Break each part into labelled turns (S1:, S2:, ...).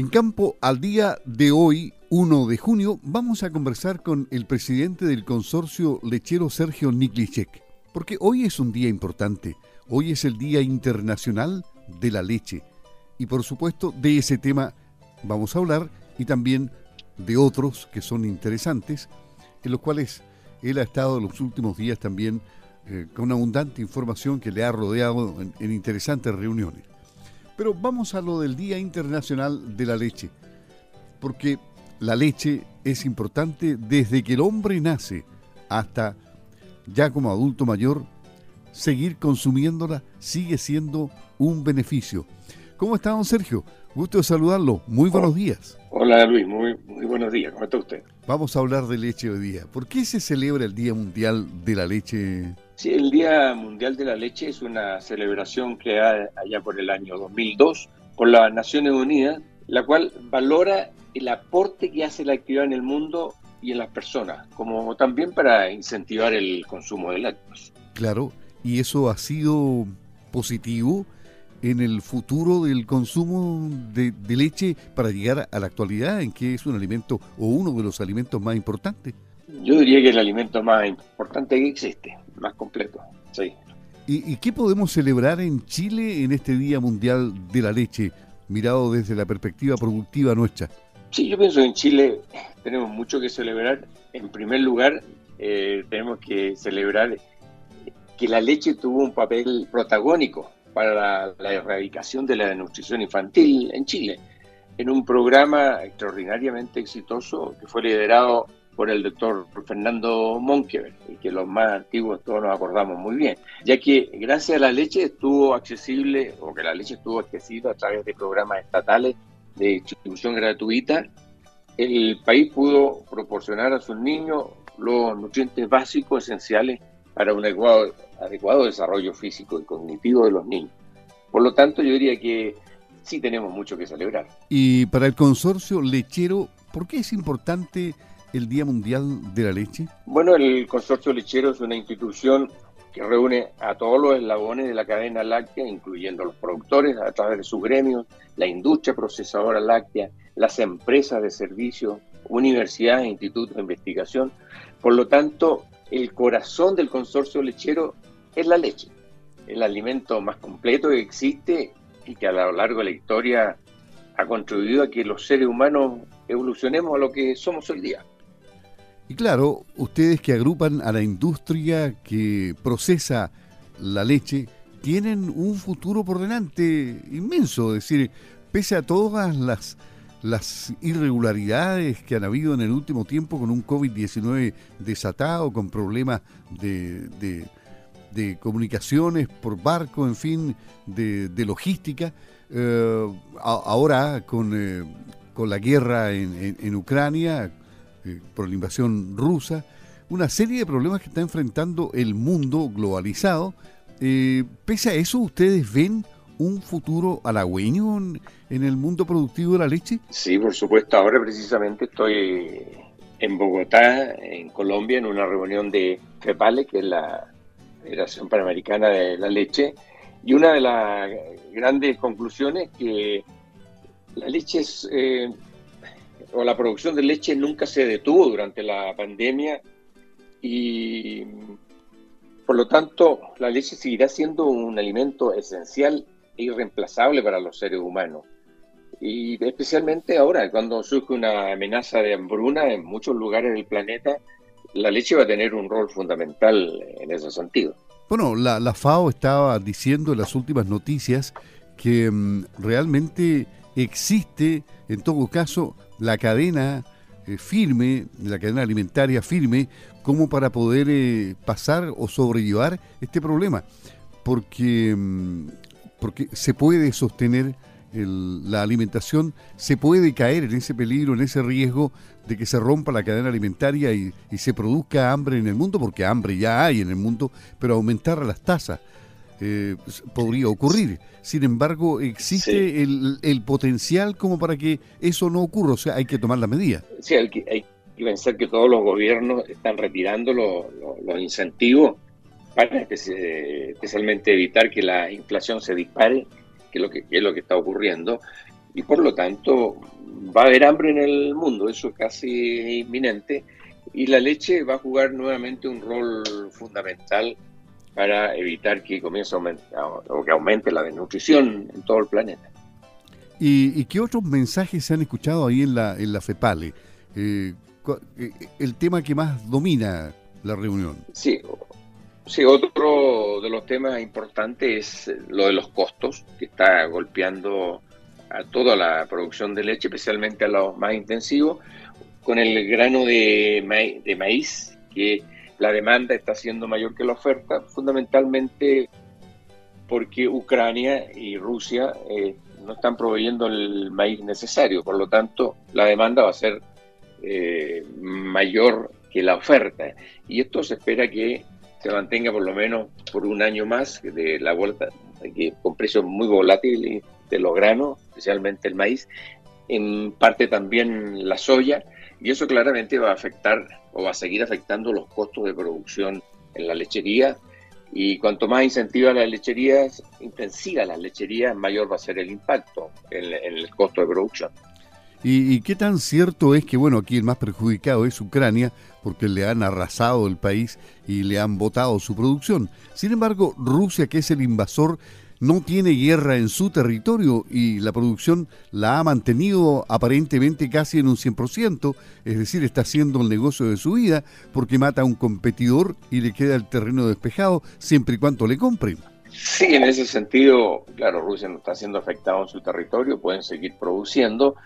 S1: En campo al día de hoy, 1 de junio, vamos a conversar con el presidente del consorcio lechero Sergio Niklicek, porque hoy es un día importante. Hoy es el Día Internacional de la Leche. Y por supuesto, de ese tema vamos a hablar y también de otros que son interesantes, en los cuales él ha estado los últimos días también eh, con abundante información que le ha rodeado en, interesantes reuniones. Pero vamos a lo del Día Internacional de la Leche, porque la leche es importante desde que el hombre nace hasta ya como adulto mayor, seguir consumiéndola sigue siendo un beneficio. ¿Cómo está, don Sergio? Gusto de saludarlo. Muy buenos días.
S2: Hola, Luis. Muy, muy buenos días. ¿Cómo está usted?
S1: Vamos a hablar de leche hoy día. ¿Por qué se celebra el Día Mundial de la Leche?
S2: Sí, el Día Mundial de la Leche es una celebración creada allá por el año 2002 por las Naciones Unidas, la cual valora el aporte que hace la actividad en el mundo y en las personas, como también para incentivar el consumo de lácteos.
S1: Claro, y eso ha sido positivo en el futuro del consumo de, leche para llegar a la actualidad en que es un alimento o uno de los alimentos más importantes?
S2: Yo diría que es el alimento más importante que existe, más completo, sí.
S1: ¿Y, qué podemos celebrar en Chile en este Día Mundial de la Leche, mirado desde la perspectiva productiva nuestra?
S2: Sí, yo pienso que en Chile tenemos mucho que celebrar. En primer lugar, eh, tenemos que celebrar que la leche tuvo un papel protagónico para la, erradicación de la desnutrición infantil en Chile, en un programa extraordinariamente exitoso que fue liderado por el doctor Fernando Monkever, y que los más antiguos todos nos acordamos muy bien, ya que gracias a la leche estuvo accesible, o que la leche estuvo accesible a través de programas estatales de distribución gratuita, el país pudo proporcionar a sus niños los nutrientes básicos esenciales para un adecuado, adecuado desarrollo físico y cognitivo de los niños. Por lo tanto, yo diría que sí tenemos mucho que celebrar.
S1: Y para el consorcio lechero, ¿por qué es importante el Día Mundial de la Leche?
S2: Bueno, el consorcio lechero es una institución que reúne a todos los eslabones de la cadena láctea, incluyendo los productores a través de sus gremios, la industria procesadora láctea, las empresas de servicios, universidades, institutos de investigación. Por lo tanto, el corazón del consorcio lechero es la leche, el alimento más completo que existe y que a lo largo de la historia ha contribuido a que los seres humanos evolucionemos a lo que somos hoy día.
S1: Y claro, ustedes que agrupan a la industria que procesa la leche, tienen un futuro por delante inmenso, es decir, pese a todas las las irregularidades que han habido en el último tiempo con un COVID-19 desatado, con problemas de, de, comunicaciones por barco, en fin, de, logística. Eh, ahora con, eh, con, la guerra en, en, Ucrania, eh, por la invasión rusa, una serie de problemas que está enfrentando el mundo globalizado. pese a eso, ¿ustedes ven un futuro halagüeño en, el mundo productivo de la leche?
S2: Sí, por supuesto. Ahora precisamente estoy en Bogotá, en Colombia, en una reunión de FEPALE, que es la Federación Panamericana de la Leche, y una de las grandes conclusiones es que la leche eh, o la producción de leche nunca se detuvo durante la pandemia y por lo tanto la leche seguirá siendo un alimento esencial irreemplazable para los seres humanos. Y especialmente ahora, cuando surge una amenaza de hambruna en muchos lugares del planeta, la leche va a tener un rol fundamental en ese sentido.
S1: Bueno, la, FAO estaba diciendo en las últimas noticias que mm, realmente existe, en todo caso, la cadena eh, firme, la cadena alimentaria firme, como para poder eh, pasar o sobrellevar este problema. Porque mm, porque se puede sostener la alimentación, se puede caer en ese peligro, en ese riesgo de que se rompa la cadena alimentaria y, se produzca hambre en el mundo, porque hambre ya hay en el mundo, pero aumentar las tasas eh, podría ocurrir. Sin embargo, existe el, potencial como para que eso no ocurra, o sea, hay que tomar la medida.
S2: Sí, hay que, hay que pensar que todos los gobiernos están retirando los, los incentivos para especialmente evitar que la inflación se dispare, que es lo que, es lo que está ocurriendo. y por lo tanto va a haber hambre en el mundo, eso es casi inminente, y la leche va a jugar nuevamente un rol fundamental para evitar que comience a aumentar o que aumente la desnutrición en todo el planeta.
S1: ¿Y, qué otros mensajes se han escuchado ahí en la, en la FEPALE? Eh, eh, el tema que más domina la reunión.
S2: Sí, sí, otro de los temas importantes es lo de los costos, que está golpeando a toda la producción de leche, especialmente a los más intensivos, con el grano de, maíz, que la demanda está siendo mayor que la oferta, fundamentalmente porque Ucrania y Rusia eh, no están proveyendo el maíz necesario, por lo tanto la demanda va a ser eh, mayor que la oferta. Y esto se espera que se mantenga por lo menos por un año más de la vuelta, que, con precios muy volátiles de los granos, especialmente el maíz, en parte también la soya, y eso claramente va a afectar o va a seguir afectando los costos de producción en la lechería. Y cuanto más incentiva las lecherías, intensiva las lecherías, mayor va a ser el impacto en, el costo de producción.
S1: ¿Y, qué tan cierto es que, bueno, aquí el más perjudicado es Ucrania, porque le han arrasado el país y le han botado su producción? Sin embargo, Rusia, que es el invasor, no tiene guerra en su territorio y la producción la ha mantenido aparentemente casi en un 100%, es decir, está haciendo el negocio de su vida porque mata a un competidor y le queda el terreno despejado siempre y cuando le compren.
S2: Sí, en ese sentido, claro, Rusia no está siendo afectado en su territorio, pueden seguir produciendo,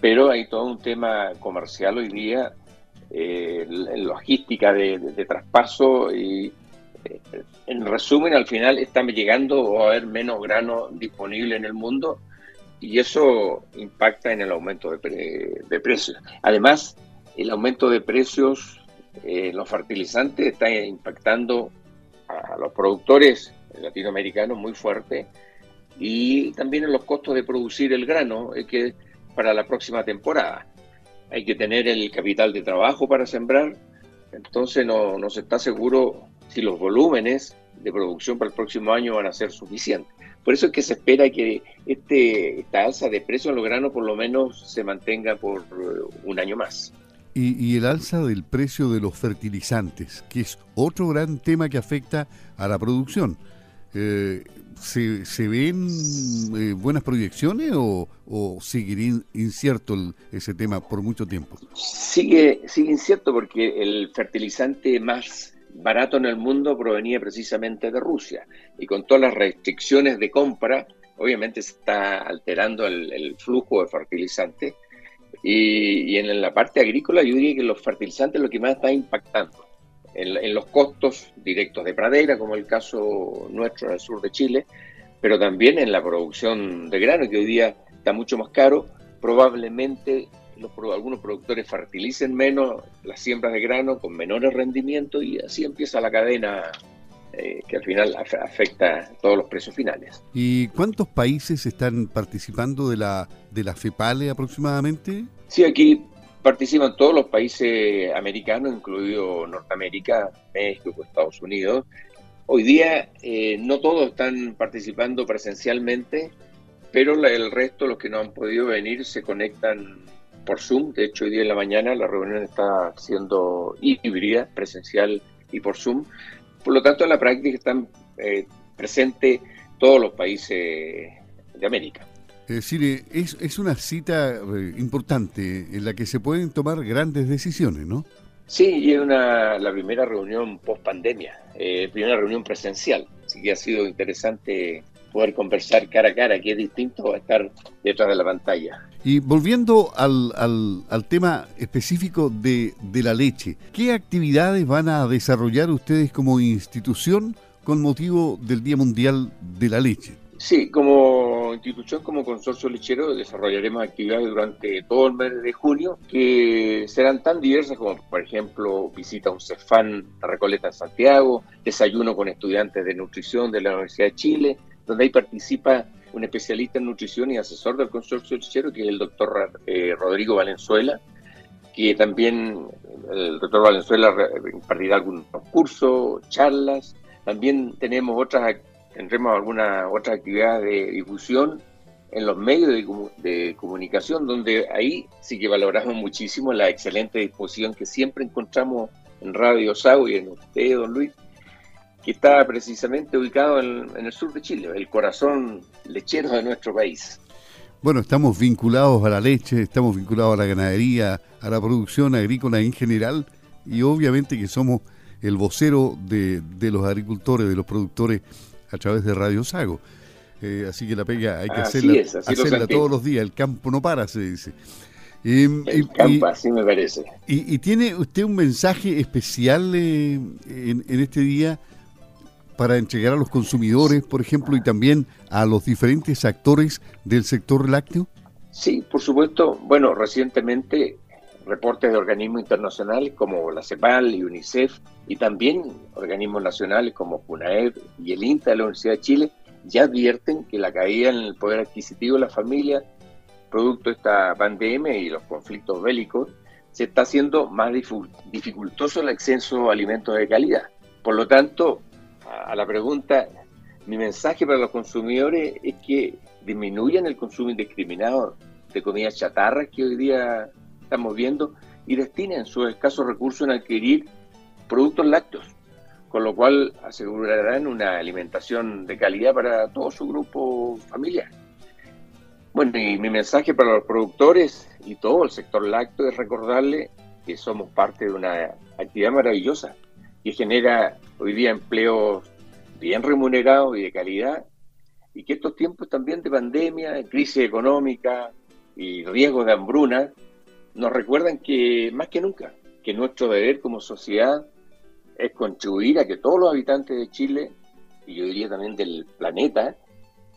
S2: pero hay todo un tema comercial hoy día, eh, logística de, de traspaso y en resumen, al final están llegando a haber menos grano disponible en el mundo y eso impacta en el aumento de, precios. Además, el aumento de precios en los fertilizantes está impactando a los productores latinoamericanos muy fuerte y también en los costos de producir el grano que para la próxima temporada. Hay que tener el capital de trabajo para sembrar, entonces no, no se está seguro si los volúmenes de producción para el próximo año van a ser suficientes. Por eso es que se espera que este, esta alza de precios en los granos por lo menos se mantenga por eh, un año más.
S1: Y, el alza del precio de los fertilizantes, que es otro gran tema que afecta a la producción. Eh, ¿se, ven eh, buenas proyecciones o, o sigue incierto ese tema por mucho tiempo?
S2: Sigue, sigue incierto porque el fertilizante más barato en el mundo provenía precisamente de Rusia. Y con todas las restricciones de compra, obviamente se está alterando el, flujo de fertilizantes. Y, en la parte agrícola yo diría que los fertilizantes lo que más está impactando. En, los costos directos de pradera, como el caso nuestro en el sur de Chile, pero también en la producción de grano, que hoy día está mucho más caro, probablemente algunos productores fertilicen menos las siembras de grano con menores rendimientos y así empieza la cadena eh, que al final afecta todos los precios finales.
S1: ¿Y cuántos países están participando de la, de la FEPALE aproximadamente?
S2: Sí, aquí participan todos los países americanos, incluido Norteamérica, México, Estados Unidos. Hoy día eh, no todos están participando presencialmente, pero el resto, los que no han podido venir, se conectan por Zoom. De hecho, hoy día en la mañana la reunión está siendo híbrida, presencial y por Zoom. Por lo tanto, en la práctica están eh, presentes todos los países de América.
S1: Es decir, es, es una cita eh, importante en la que se pueden tomar grandes decisiones, ¿no?
S2: Sí, y es una, la primera reunión post pandemia, eh, primera reunión presencial, así que ha sido interesante poder conversar cara a cara, que es distinto a estar detrás de la pantalla.
S1: Y volviendo al, al, tema específico de, de, la leche, ¿qué actividades van a desarrollar ustedes como institución con motivo del Día Mundial de la Leche?
S2: Sí, como institución, como consorcio lechero, desarrollaremos actividades durante todo el mes de junio que serán tan diversas como, por ejemplo, visita a un CEFAN Recoleta en Santiago, desayuno con estudiantes de nutrición de la Universidad de Chile, donde ahí participa un especialista en nutrición y asesor del consorcio lechero, que es el doctor eh, Rodrigo Valenzuela, que también el doctor Valenzuela impartirá algunos cursos, charlas. También tenemos otras, tendremos algunas otras actividades de difusión en los medios de, comunicación, donde ahí sí que valoramos muchísimo la excelente disposición que siempre encontramos en Radio Sau y en usted, don Luis, que está precisamente ubicado en, el sur de Chile, el corazón lechero de nuestro país.
S1: Bueno, estamos vinculados a la leche, estamos vinculados a la ganadería, a la producción agrícola en general y obviamente que somos el vocero de, de los agricultores, de los productores a través de Radio Sago. Eh, así que la pega hay que hacerla, todos los días. El campo no para, se dice.
S2: el campo, así me parece.
S1: Y, tiene usted un mensaje especial eh, en, este día para entregar a los consumidores, por ejemplo, y también a los diferentes actores del sector lácteo?
S2: Sí, por supuesto. Bueno, recientemente reportes de organismos internacionales como la CEPAL y UNICEF y también organismos nacionales como FUNAED y el INTA de la Universidad de Chile ya advierten que la caída en el poder adquisitivo de la familia, producto de esta pandemia y los conflictos bélicos, se está haciendo más dificultoso el acceso a alimentos de calidad. Por lo tanto, a la pregunta, mi mensaje para los consumidores es que disminuyan el consumo indiscriminado de comida chatarra que hoy día estamos viendo y destinen sus escasos recursos en adquirir productos lácteos con lo cual asegurarán una alimentación de calidad para todo su grupo familiar. Bueno, y mi mensaje para los productores y todo el sector lácteo es recordarle que somos parte de una actividad maravillosa que genera hoy día empleos bien remunerados y de calidad y que estos tiempos también de pandemia, crisis económica y riesgos de hambruna nos recuerdan que más que nunca, que nuestro deber como sociedad es contribuir a que todos los habitantes de Chile, y yo diría también del planeta,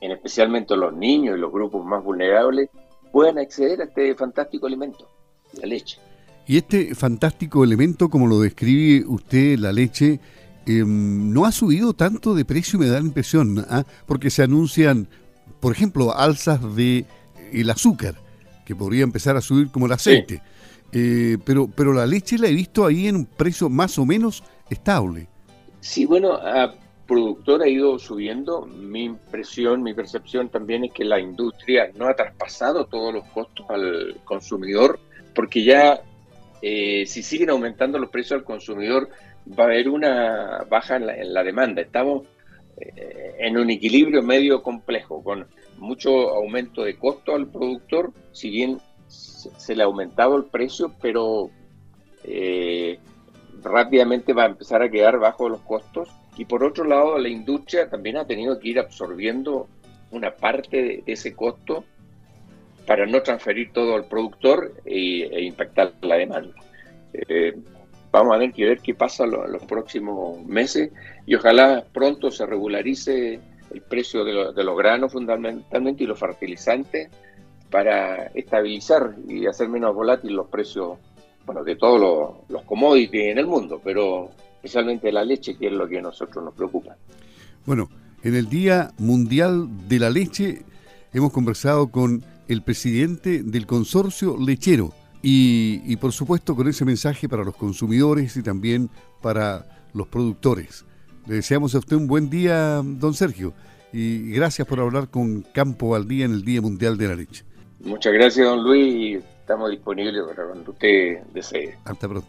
S2: en especialmente los niños y los grupos más vulnerables, puedan acceder a este fantástico alimento, la leche.
S1: Y este fantástico elemento, como lo describe usted, la leche, em, no ha subido tanto de precio, me da la impresión, ¿ah? porque se anuncian, por ejemplo, alzas de el azúcar, que podría empezar a subir como el aceite. Eh, pero, pero la leche la he visto ahí en un precio más o menos estable.
S2: Sí, bueno, a productor ha ido subiendo. Mi impresión, mi percepción también es que la industria no ha traspasado todos los costos al consumidor, porque ya eh, si siguen aumentando los precios al consumidor, va a haber una baja en la, demanda. Estamos en un equilibrio medio complejo, con mucho aumento de costo al productor, si bien se, le ha aumentado el precio, pero eh, rápidamente va a empezar a quedar bajo los costos. Y por otro lado, la industria también ha tenido que ir absorbiendo una parte de, ese costo para no transferir todo al productor e, e impactar la demanda. Eh, vamos a ver, que ver qué pasa en los próximos meses y ojalá pronto se regularice el precio de, de los granos fundamentalmente y los fertilizantes para estabilizar y hacer menos volátil los precios bueno, de todos los, los commodities en el mundo, pero especialmente la leche, que es lo que a nosotros nos preocupa.
S1: Bueno, en el Día Mundial de la Leche hemos conversado con el presidente del consorcio lechero y, y, por supuesto con ese mensaje para los consumidores y también para los productores. Le deseamos a usted un buen día, don Sergio, y gracias por hablar con Campo al Día en el Día Mundial de la Leche.
S2: Muchas gracias, don Luis. Estamos disponibles para cuando usted desee.
S1: Hasta pronto.